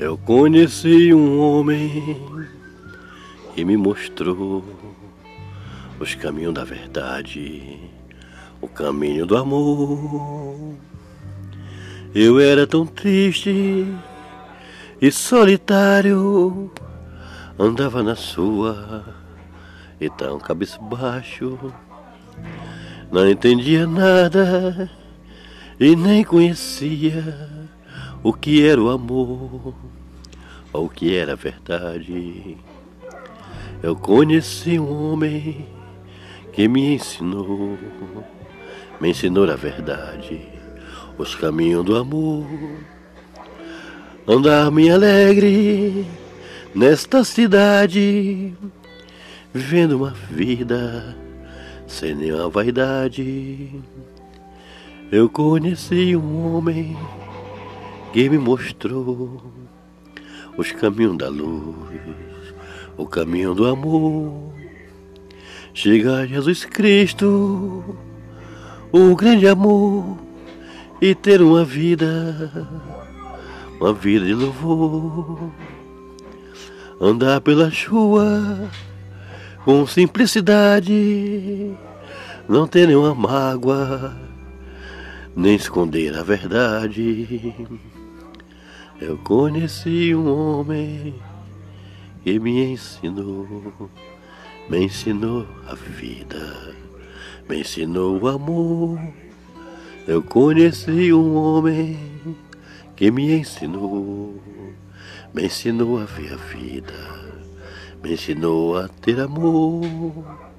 Eu conheci um homem que me mostrou os caminhos da verdade, o caminho do amor. Eu era tão triste e solitário, andava na sua e tão cabisbaixo, não entendia nada e nem conhecia o que era o amor, ou o que era a verdade. Eu conheci um homem que me ensinou, me ensinou a verdade, os caminhos do amor. Andar-me alegre nesta cidade, vivendo uma vida sem nenhuma vaidade. Eu conheci um homem que me mostrou os caminhos da luz, o caminho do amor. Chegar a Jesus Cristo, o grande amor, e ter uma vida, uma vida de louvor. Andar pela rua com simplicidade, não ter nenhuma mágoa, nem esconder a verdade. Eu conheci um homem que me ensinou, me ensinou a vida, me ensinou o amor. Eu conheci um homem que me ensinou, me ensinou a ver a vida, me ensinou a ter amor.